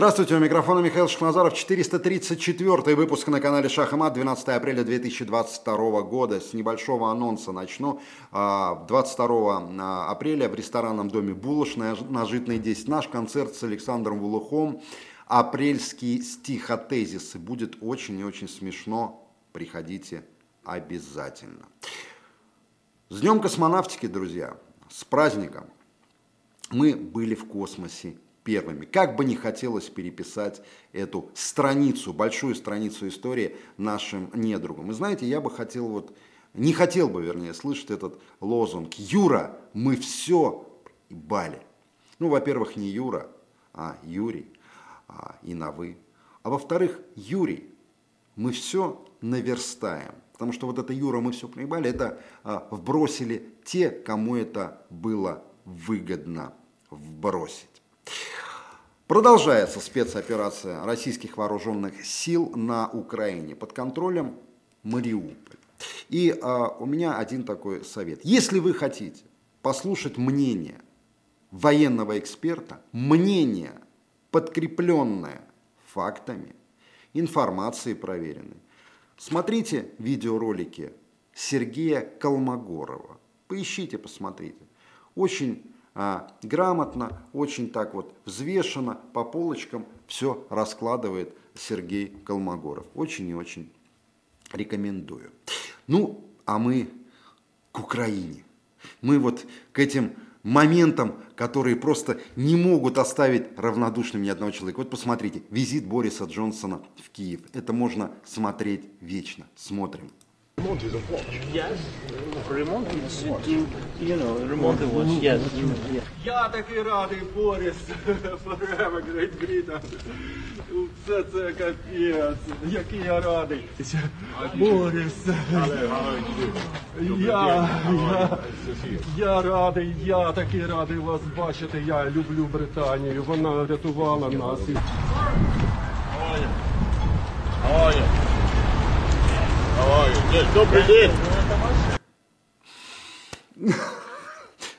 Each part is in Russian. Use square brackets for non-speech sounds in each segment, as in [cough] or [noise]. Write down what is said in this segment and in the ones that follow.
Здравствуйте, у микрофона Михаил Шахназаров, 434 выпуск на канале Шах и Мат, 12 апреля 2022 года. С небольшого анонса начну. 22 а, апреля в ресторанном доме Булочная на Житной 10 наш концерт с Александром Вулухом. Апрельские стихотезисы. Будет очень и очень смешно. Приходите обязательно. С Днем космонавтики, друзья! С праздником! Мы были в космосе первыми. Как бы не хотелось переписать эту страницу, большую страницу истории нашим недругам. И знаете, я бы хотел вот, не хотел бы, вернее, слышать этот лозунг «Юра, мы все бали». Ну, во-первых, не Юра, а Юрий, а, и на «вы». А во-вторых, Юрий, мы все наверстаем. Потому что вот это Юра, мы все проебали, это а, вбросили те, кому это было выгодно вбросить. Продолжается спецоперация российских вооруженных сил на Украине под контролем Мариуполь. И а, у меня один такой совет. Если вы хотите послушать мнение военного эксперта, мнение, подкрепленное фактами, информацией проверенной, смотрите видеоролики Сергея Колмогорова. Поищите, посмотрите. Очень а, грамотно, очень так вот взвешенно, по полочкам все раскладывает Сергей Колмогоров. Очень и очень рекомендую. Ну, а мы к Украине. Мы вот к этим моментам, которые просто не могут оставить равнодушным ни одного человека. Вот посмотрите, визит Бориса Джонсона в Киев. Это можно смотреть вечно. Смотрим. Remonte is a watch. Yes, remonte is to, you know, remonte watch. Yes. Я такий радий, Борис, [laughs] forever great Britain. Це це капець. Який я радий. Борис. Я, я, я радий, я такий радий вас бачити. Я люблю Британію. Вона врятувала нас. Добрый день.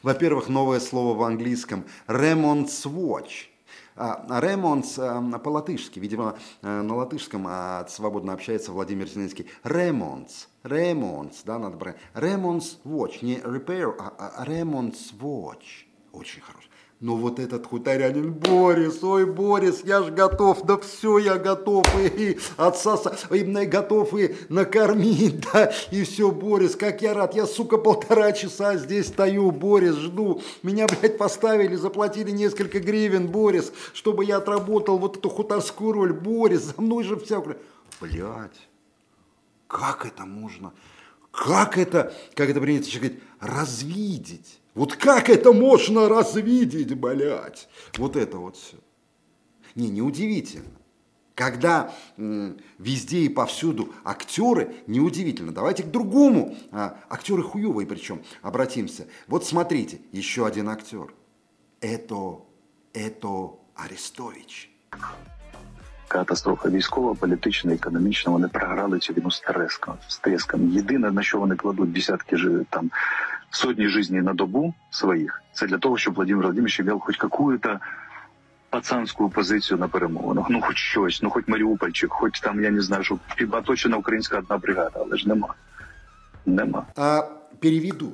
Во-первых, новое слово в английском «Remonds Watch». Ремонс по-латышски, видимо, э, на латышском а, свободно общается Владимир Зеленский. Ремонс, ремонс, да, надо брать. Ремонс Watch, не repair, а ремонс а Watch. Очень хороший. Но вот этот хуторянин Борис, ой, Борис, я ж готов, да все, я готов и, и отца и, готов и накормить, да, и все, Борис, как я рад, я, сука, полтора часа здесь стою, Борис, жду, меня, блядь, поставили, заплатили несколько гривен, Борис, чтобы я отработал вот эту хуторскую роль, Борис, за мной же вся, блядь, как это можно, как это, как это принято говорить, развидеть? Вот как это можно развидеть, блядь? Вот это вот все. Не, неудивительно. Когда м, везде и повсюду актеры, неудивительно. Давайте к другому. А, актеры хуевые причем, обратимся. Вот смотрите, еще один актер. Это, это Арестович. Катастрофа військова, політична, економічна. Вони програли цю війну з треском. З треском. Єдине, на що вони кладуть десятки там сотни жизней на добу своих, це для того, щоб Владимир Владимирович имел хоть какую-то пацанську позицію на перемовинах. Ну, хоч щось, ну хоч Маріупольчик, хоч там, я не знаю, що оточена українська одна бригада, але ж нема. Нема. А, переведу.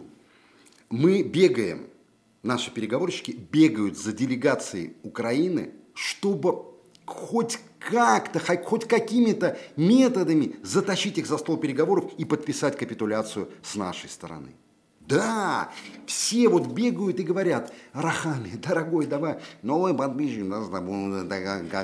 Мы бегаем, наши переговорщики бегают за делегацией Украины, чтобы хоть как-то, хоть какими-то методами затащить их за стол переговоров и подписать капитуляцию с нашей стороны. Да, все вот бегают и говорят, Рахами, дорогой, давай, новый подпишем, да, с тобой,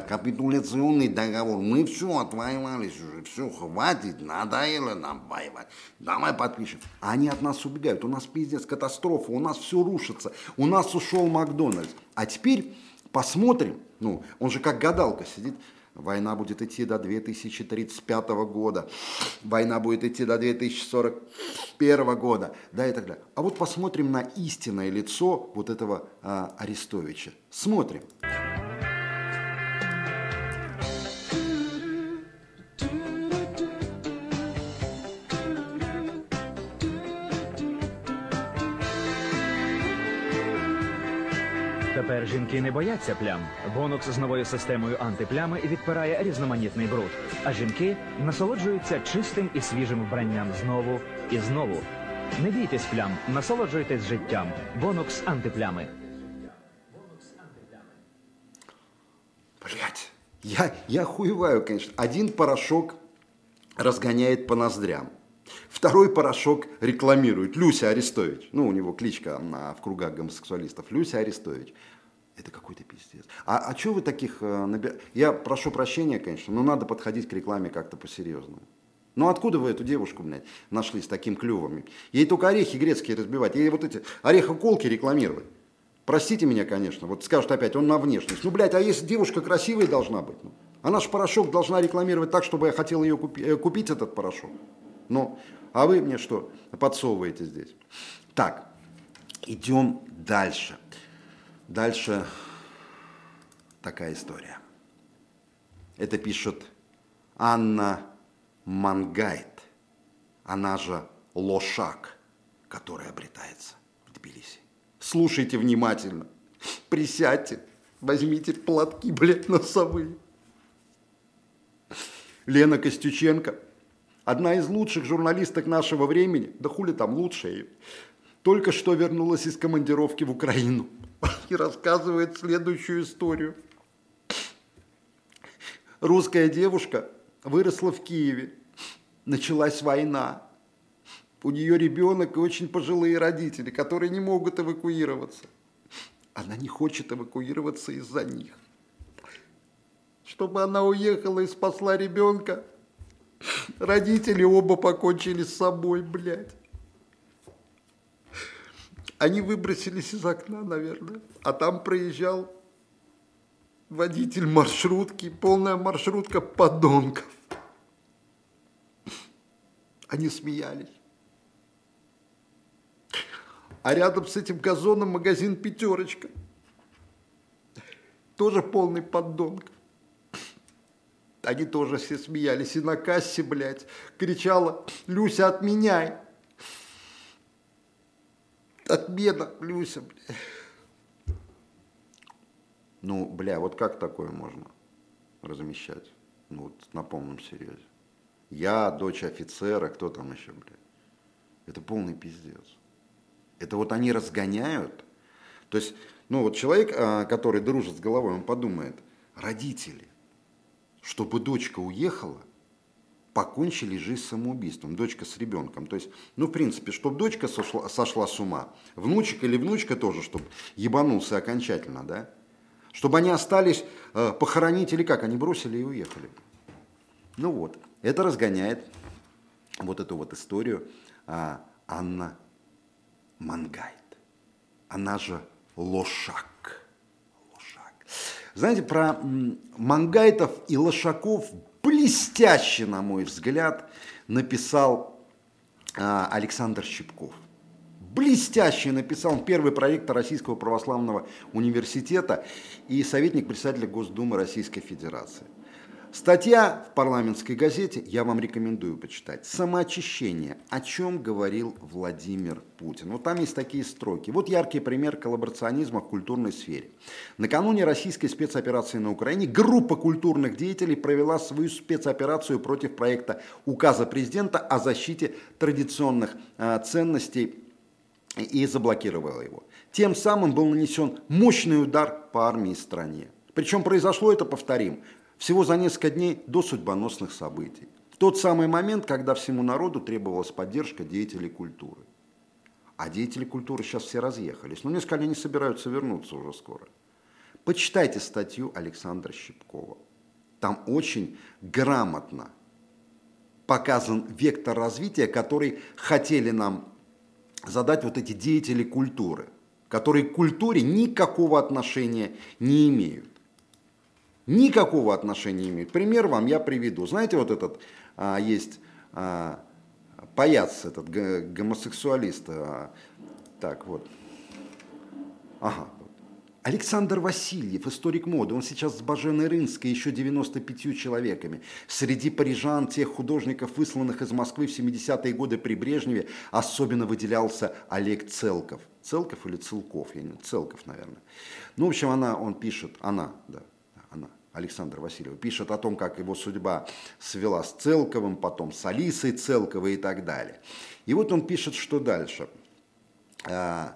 капитуляционный договор, мы все отвоевались уже, все, хватит, надоело нам воевать, давай подпишем. Они от нас убегают, у нас пиздец, катастрофа, у нас все рушится, у нас ушел Макдональдс. А теперь посмотрим, ну, он же как гадалка сидит, Война будет идти до 2035 года. Война будет идти до 2041 года. Да, и так далее. А вот посмотрим на истинное лицо вот этого а, Арестовича. Смотрим. Тепер жінки не бояться плям. Бонокс з новою системою антиплями відпирає різноманітний бруд. А жінки насолоджуються чистим і свіжим вбранням знову і знову. Не бійтесь плям, насолоджуйтесь життям. Бонокс антиплями. Блять, я, я хуеваю, конечно. Один порошок разгоняет по ноздрям. Второй порошок рекламирует. Люся Арестович. Ну, у него кличка на, в кругах гомосексуалистов. Люся Арестович. Это какой-то пиздец. А, а что вы таких... Э, наби... Я прошу прощения, конечно, но надо подходить к рекламе как-то по-серьезному. Ну откуда вы эту девушку, блядь, нашли с таким клювом? Ей только орехи грецкие разбивать, ей вот эти орехоколки рекламировать. Простите меня, конечно, вот скажут опять, он на внешность. Ну, блядь, а если девушка красивая должна быть? Ну, она же порошок должна рекламировать так, чтобы я хотел ее купи, э, купить, этот порошок. Ну, а вы мне что подсовываете здесь? Так, идем дальше. Дальше такая история. Это пишет Анна Мангайт, она же Лошак, который обретается в Тбилиси. Слушайте внимательно, присядьте, возьмите платки, блядь, носовые. Лена Костюченко, одна из лучших журналисток нашего времени, да хули там лучшая, только что вернулась из командировки в Украину [laughs] и рассказывает следующую историю. Русская девушка выросла в Киеве, началась война. У нее ребенок и очень пожилые родители, которые не могут эвакуироваться. Она не хочет эвакуироваться из-за них. Чтобы она уехала и спасла ребенка, родители оба покончили с собой, блядь. Они выбросились из окна, наверное, а там проезжал водитель маршрутки, полная маршрутка подонков. Они смеялись. А рядом с этим газоном магазин «Пятерочка». Тоже полный поддонков. Они тоже все смеялись. И на кассе, блядь, кричала «Люся, отменяй!» Отмена, Люся, блядь. Ну, бля, вот как такое можно размещать? Ну, вот на полном серьезе. Я, дочь офицера, кто там еще, бля? Это полный пиздец. Это вот они разгоняют. То есть, ну вот человек, а, который дружит с головой, он подумает, родители, чтобы дочка уехала, покончили жизнь самоубийством, дочка с ребенком. То есть, ну, в принципе, чтобы дочка сошла, сошла с ума, внучек или внучка тоже, чтобы ебанулся окончательно, да? Чтобы они остались э, похоронить или как, они бросили и уехали. Ну вот, это разгоняет вот эту вот историю а, Анна Мангайт. Она же. Лошак. Знаете, про Мангайтов и Лошаков блестяще, на мой взгляд, написал а, Александр Щипков блестяще написал. Он первый проректор Российского православного университета и советник председателя Госдумы Российской Федерации. Статья в парламентской газете, я вам рекомендую почитать. «Самоочищение. О чем говорил Владимир Путин». Вот там есть такие строки. Вот яркий пример коллаборационизма в культурной сфере. Накануне российской спецоперации на Украине группа культурных деятелей провела свою спецоперацию против проекта указа президента о защите традиционных э, ценностей и заблокировала его. Тем самым был нанесен мощный удар по армии и стране. Причем произошло это, повторим, всего за несколько дней до судьбоносных событий. В тот самый момент, когда всему народу требовалась поддержка деятелей культуры. А деятели культуры сейчас все разъехались. Но несколько они не собираются вернуться уже скоро. Почитайте статью Александра Щипкова. Там очень грамотно показан вектор развития, который хотели нам задать вот эти деятели культуры, которые к культуре никакого отношения не имеют. Никакого отношения не имеют. Пример вам я приведу. Знаете, вот этот а, есть а, паяц, этот гомосексуалист. А, так вот. Ага. Александр Васильев, историк моды, он сейчас с Баженой Рынской, еще 95 человеками. Среди парижан, тех художников, высланных из Москвы в 70-е годы при Брежневе, особенно выделялся Олег Целков. Целков или Целков? Я не Целков, наверное. Ну, в общем, она, он пишет, она, да, она, Александр Васильев, пишет о том, как его судьба свела с Целковым, потом с Алисой Целковой и так далее. И вот он пишет, что дальше – а,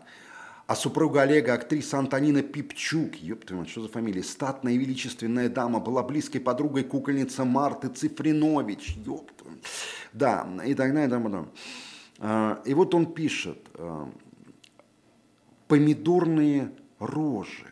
а супруга Олега, актриса Антонина Пипчук, ёпта мать, что за фамилия, статная и величественная дама, была близкой подругой кукольницы Марты Цифринович, ёпта. Да, и так далее, и так далее. А, и вот он пишет, а, помидорные рожи.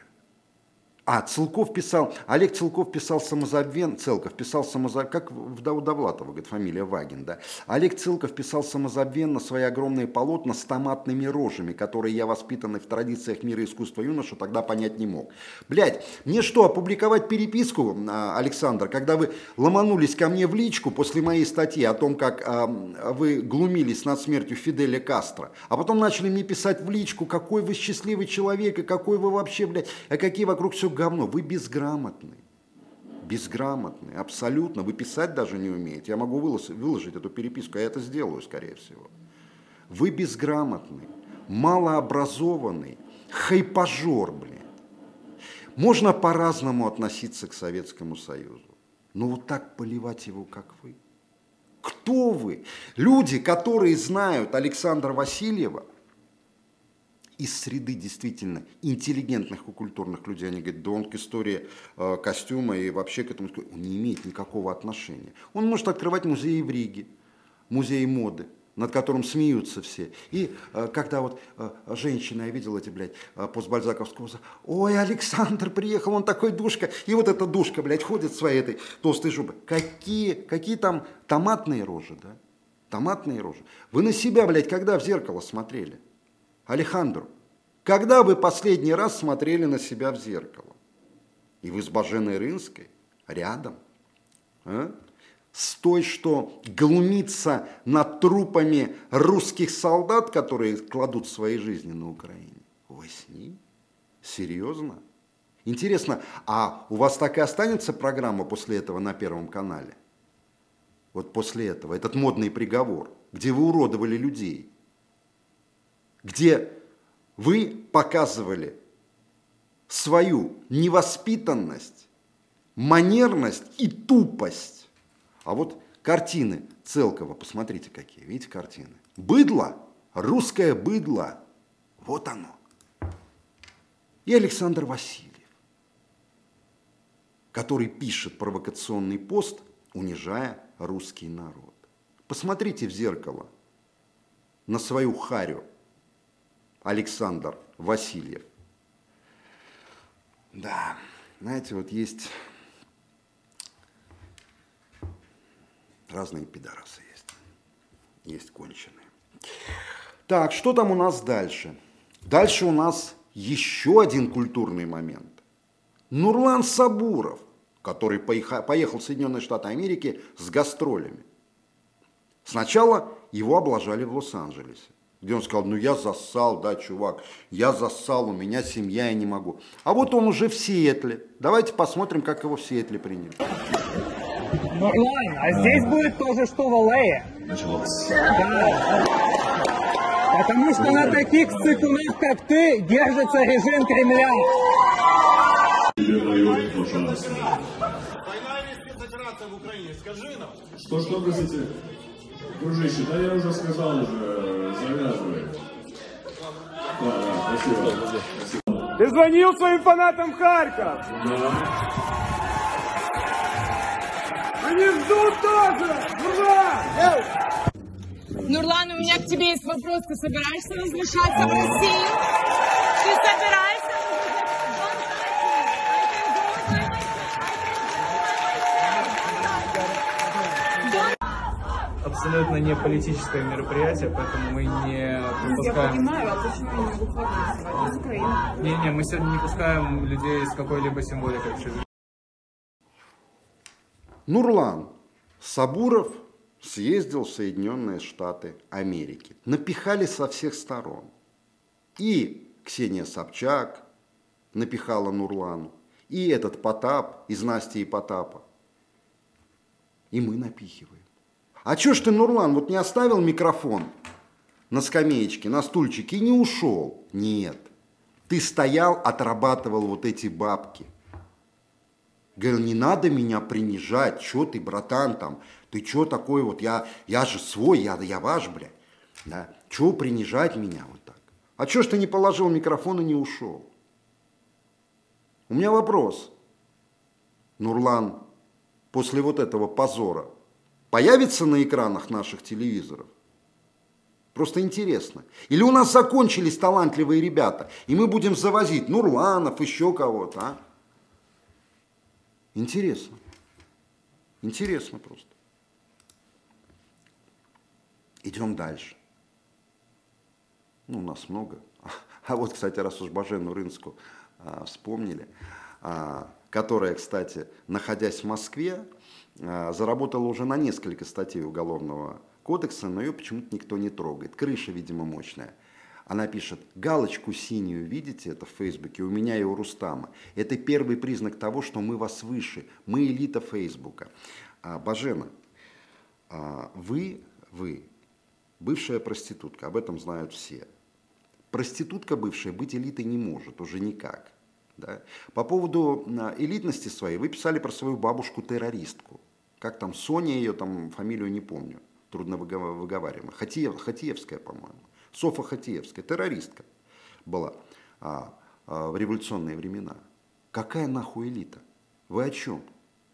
А, Целков писал, Олег Целков писал самозабвен, Целков писал самозабвен, как в Довлатова, говорит, фамилия Вагин, да. Олег Целков писал самозабвенно свои огромные полотна с томатными рожами, которые я, воспитанный в традициях мира искусства юноша, тогда понять не мог. Блять, мне что, опубликовать переписку, а, Александр, когда вы ломанулись ко мне в личку после моей статьи о том, как а, вы глумились над смертью Фиделя Кастро, а потом начали мне писать в личку, какой вы счастливый человек, и какой вы вообще, блядь, а какие вокруг все говно, вы безграмотный. Безграмотный, абсолютно. Вы писать даже не умеете. Я могу выложить, эту переписку, я это сделаю, скорее всего. Вы безграмотный, малообразованный, хайпажор, блин. Можно по-разному относиться к Советскому Союзу, но вот так поливать его, как вы. Кто вы? Люди, которые знают Александра Васильева – из среды действительно интеллигентных и культурных людей, они говорят, да он к истории э, костюма и вообще к этому он не имеет никакого отношения. Он может открывать музеи в Риге, музеи моды, над которым смеются все. И э, когда вот э, женщина, я видел эти, блядь, э, постбальзаковского, ой, Александр приехал, он такой душка, и вот эта душка, блядь, ходит в своей этой толстой жопы. Какие, какие там томатные рожи, да? Томатные рожи. Вы на себя, блядь, когда в зеркало смотрели? Алехандро, когда вы последний раз смотрели на себя в зеркало? И вы с Баженой Рынской рядом. А? С той, что глумится над трупами русских солдат, которые кладут свои жизни на Украине. Вы с ним? Серьезно? Интересно, а у вас так и останется программа после этого на Первом канале? Вот после этого, этот модный приговор, где вы уродовали людей – где вы показывали свою невоспитанность, манерность и тупость. А вот картины Целкова, посмотрите какие, видите картины? Быдло, русское быдло, вот оно. И Александр Васильев, который пишет провокационный пост, унижая русский народ. Посмотрите в зеркало на свою харю – Александр Васильев. Да, знаете, вот есть разные пидорасы есть. Есть конченые. Так, что там у нас дальше? Дальше у нас еще один культурный момент. Нурлан Сабуров, который поехал в Соединенные Штаты Америки с гастролями. Сначала его облажали в Лос-Анджелесе где он сказал, ну я зассал, да, чувак, я зассал, у меня семья, я не могу. А вот он уже в Сиэтле. Давайте посмотрим, как его в Сиэтле приняли. Ну ладно, а здесь будет то же, что в Аллее. Началось. Да. Потому что на таких цикунах, как ты, держится режим Кремля. Что, что, простите? Дружище, да я уже сказал, уже завязывай. Да, да, спасибо. спасибо. Ты звонил своим фанатам Харьков? Да. Они ждут тоже! Ура! Нурлан, у меня к тебе есть вопрос. Ты собираешься возвращаться в Россию? Ты собираешься абсолютно не политическое мероприятие, поэтому мы не пропускаем... Я понимаю, а почему не из Украины? Не-не, мы сегодня не пускаем людей с какой-либо символикой. Нурлан Сабуров съездил в Соединенные Штаты Америки. Напихали со всех сторон. И Ксения Собчак, напихала Нурлану, и этот Потап из Насти и Потапа. И мы напихиваем. А чё ж ты, Нурлан, вот не оставил микрофон на скамеечке, на стульчике и не ушел? Нет. Ты стоял, отрабатывал вот эти бабки. Говорил, не надо меня принижать, что ты, братан, там, ты что такой вот, я, я же свой, я, я ваш, бля. Да? Чего принижать меня вот так? А чё ж ты не положил микрофон и не ушел? У меня вопрос. Нурлан, после вот этого позора, появится на экранах наших телевизоров? Просто интересно. Или у нас закончились талантливые ребята, и мы будем завозить Нурланов, еще кого-то, а? Интересно. Интересно просто. Идем дальше. Ну, у нас много. А вот, кстати, раз уж Бажену Рынску а, вспомнили, а, которая, кстати, находясь в Москве, заработала уже на несколько статей Уголовного кодекса, но ее почему-то никто не трогает. Крыша, видимо, мощная. Она пишет, галочку синюю, видите, это в Фейсбуке, у меня и у Рустама. Это первый признак того, что мы вас выше, мы элита Фейсбука. А, Бажена, а, вы, вы, бывшая проститутка, об этом знают все. Проститутка бывшая быть элитой не может, уже никак. Да? По поводу а, элитности своей вы писали про свою бабушку-террористку. Как там, Соня ее, там фамилию не помню, трудно выговариваемо. Хатиев, Хатиевская, по-моему. Софа Хатиевская, террористка была а, а, в революционные времена. Какая нахуй элита? Вы о чем?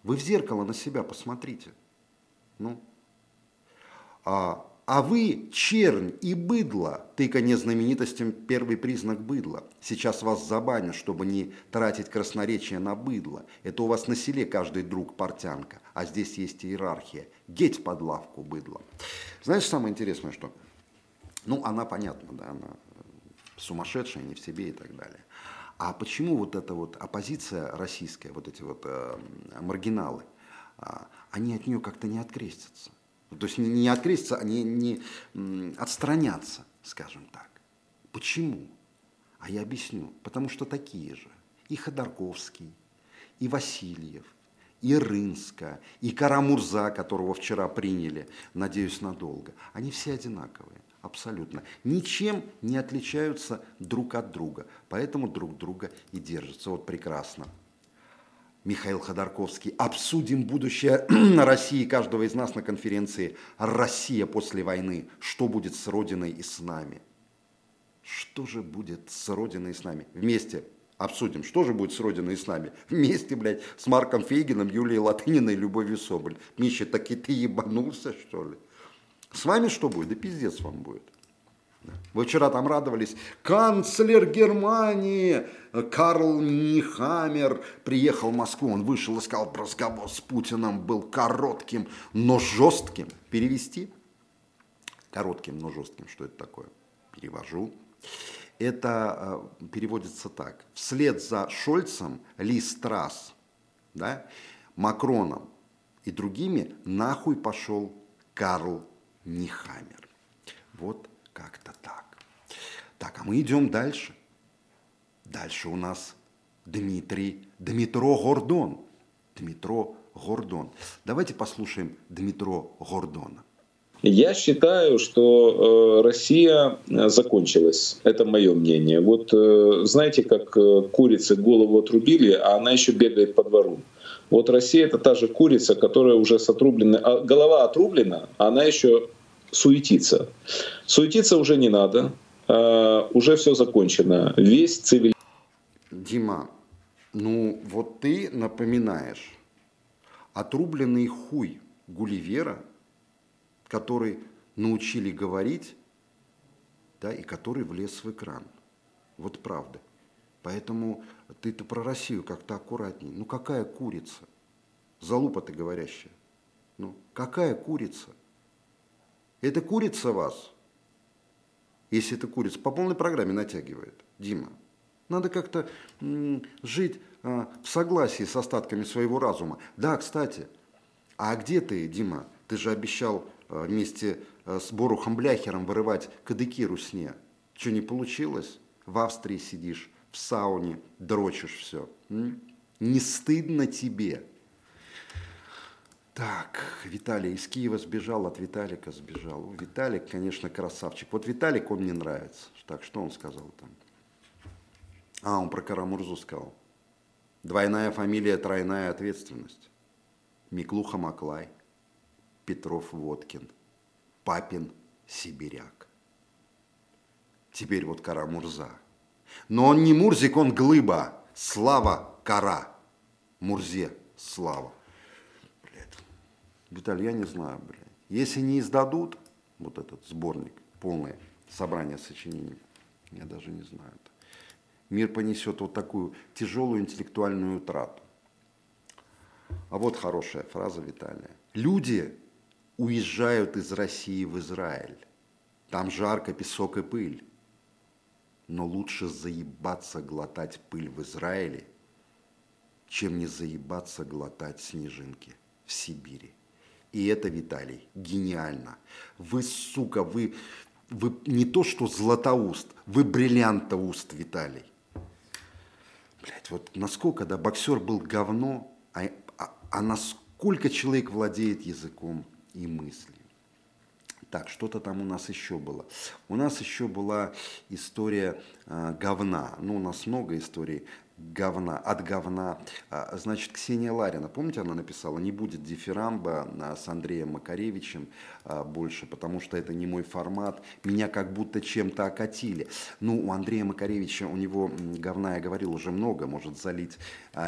Вы в зеркало на себя посмотрите. Ну, а, а вы чернь и быдло, тыканье знаменитостям первый признак быдла. Сейчас вас забанят, чтобы не тратить красноречие на быдло. Это у вас на селе каждый друг портянка, а здесь есть иерархия. Геть под лавку быдло. Знаешь, самое интересное, что ну, она, понятно, да, она сумасшедшая, не в себе и так далее. А почему вот эта вот оппозиция российская, вот эти вот э, маргиналы, э, они от нее как-то не открестятся? То есть не, открестятся, они не отстранятся, скажем так. Почему? А я объясню. Потому что такие же. И Ходорковский, и Васильев, и Рынска, и Карамурза, которого вчера приняли, надеюсь, надолго. Они все одинаковые абсолютно, ничем не отличаются друг от друга, поэтому друг друга и держатся. Вот прекрасно. Михаил Ходорковский. Обсудим будущее [clears throat] России каждого из нас на конференции «Россия после войны. Что будет с Родиной и с нами?» Что же будет с Родиной и с нами? Вместе обсудим, что же будет с Родиной и с нами. Вместе, блядь, с Марком Фейгином, Юлией Латыниной, Любовью Соболь. Миша, так и ты ебанулся, что ли? С вами что будет? Да пиздец вам будет. Вы вчера там радовались. Канцлер Германии Карл Нихамер приехал в Москву. Он вышел и сказал, разговор с Путиным был коротким, но жестким. Перевести? Коротким, но жестким. Что это такое? Перевожу. Это э, переводится так. Вслед за Шольцем, Ли Страс, да, Макроном и другими нахуй пошел Карл не Хаммер. Вот как-то так. Так, а мы идем дальше. Дальше у нас Дмитрий, Дмитро Гордон. Дмитро Гордон. Давайте послушаем Дмитро Гордона. Я считаю, что э, Россия э, закончилась. Это мое мнение. Вот э, знаете, как курице голову отрубили, а она еще бегает по двору. Вот Россия это та же курица, которая уже с отрубленной, а голова отрублена, а она еще суетится. Суетиться уже не надо, а, уже все закончено. Весь цивиль... Дима, ну вот ты напоминаешь отрубленный хуй Гулливера, который научили говорить, да, и который влез в экран. Вот правда. Поэтому ты-то про Россию как-то аккуратней. Ну какая курица? Залупа ты говорящая. Ну какая курица? Это курица вас? Если это курица, по полной программе натягивает. Дима, надо как-то жить а, в согласии с остатками своего разума. Да, кстати, а где ты, Дима? Ты же обещал а, вместе а, с Борухом Бляхером вырывать кадыки русне. Что, не получилось? В Австрии сидишь, в сауне дрочишь все. Не стыдно тебе? Так, Виталий из Киева сбежал, от Виталика сбежал. Виталик, конечно, красавчик. Вот Виталик, он мне нравится. Так, что он сказал там? А, он про Карамурзу сказал. Двойная фамилия, тройная ответственность. Миклуха Маклай, Петров Водкин, Папин Сибиряк. Теперь вот Карамурза. Но он не Мурзик, он Глыба. Слава Кара. Мурзе Слава. Виталий, я не знаю, блядь. Если не издадут вот этот сборник, полное собрание сочинений, я даже не знаю. Мир понесет вот такую тяжелую интеллектуальную утрату. А вот хорошая фраза Виталия. Люди уезжают из России в Израиль. Там жарко, песок и пыль. Но лучше заебаться глотать пыль в Израиле, чем не заебаться глотать снежинки в Сибири. И это, Виталий, гениально. Вы, сука, вы, вы не то что златоуст, вы бриллиантоуст, Виталий. Блять, вот насколько, да, боксер был говно, а, а, а насколько человек владеет языком и мыслью. Так, что-то там у нас еще было. У нас еще была история э, говна. Ну, у нас много историй говна, от говна. А, значит, Ксения Ларина, помните, она написала, не будет дифирамба а, с Андреем Макаревичем а, больше, потому что это не мой формат, меня как будто чем-то окатили. Ну, у Андрея Макаревича, у него говна, я говорил, уже много, может залить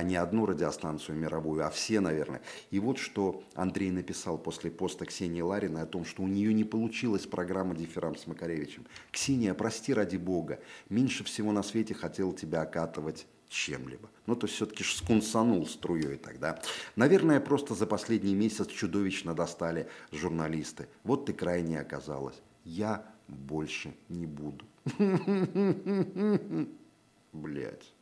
не одну радиостанцию мировую, а все, наверное. И вот что Андрей написал после поста Ксении Ларина о том, что у нее не получилась программа «Дифирам» с Макаревичем. Ксения, прости ради бога, меньше всего на свете хотел тебя окатывать чем-либо. Ну, то все-таки скунсанул струей тогда. Наверное, просто за последний месяц чудовищно достали журналисты. Вот ты крайне оказалась. Я больше не буду. [laughs] Блять.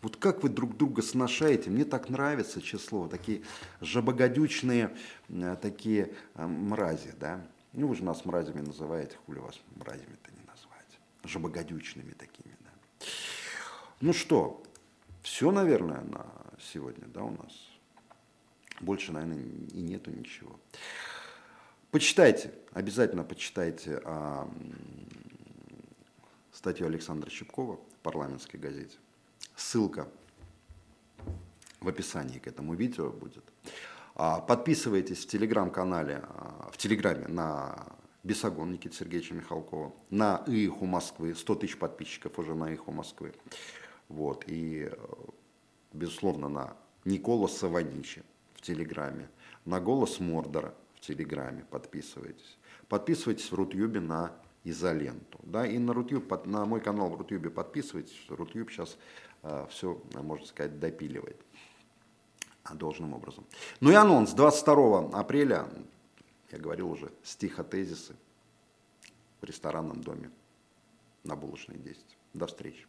Вот как вы друг друга сношаете, мне так нравится число, такие жабогодючные, э, такие э, мрази, да. Ну, вы же нас мразями называете, хули вас мразями-то не назвать. Жабогодючными такими, да. Ну что, все, наверное, на сегодня, да, у нас. Больше, наверное, и нету ничего. Почитайте, обязательно почитайте а, статью Александра Щепкова в парламентской газете. Ссылка в описании к этому видео будет. А, подписывайтесь в телеграм-канале, а, в телеграме на Бесогон Никита Сергеевича Михалкова, на ИХУ Москвы, 100 тысяч подписчиков уже на ИХУ Москвы. Вот, и, э, безусловно, на Никола Саваничи в Телеграме, на голос Мордора в Телеграме подписывайтесь. Подписывайтесь в Рутюбе на изоленту. Да, и на, Рутюб, на мой канал в Рутюбе подписывайтесь. Рутюб сейчас э, все, можно сказать, допиливает должным образом. Ну и анонс. 22 апреля, я говорил уже, стихотезисы в ресторанном доме на Булочной 10. До встречи.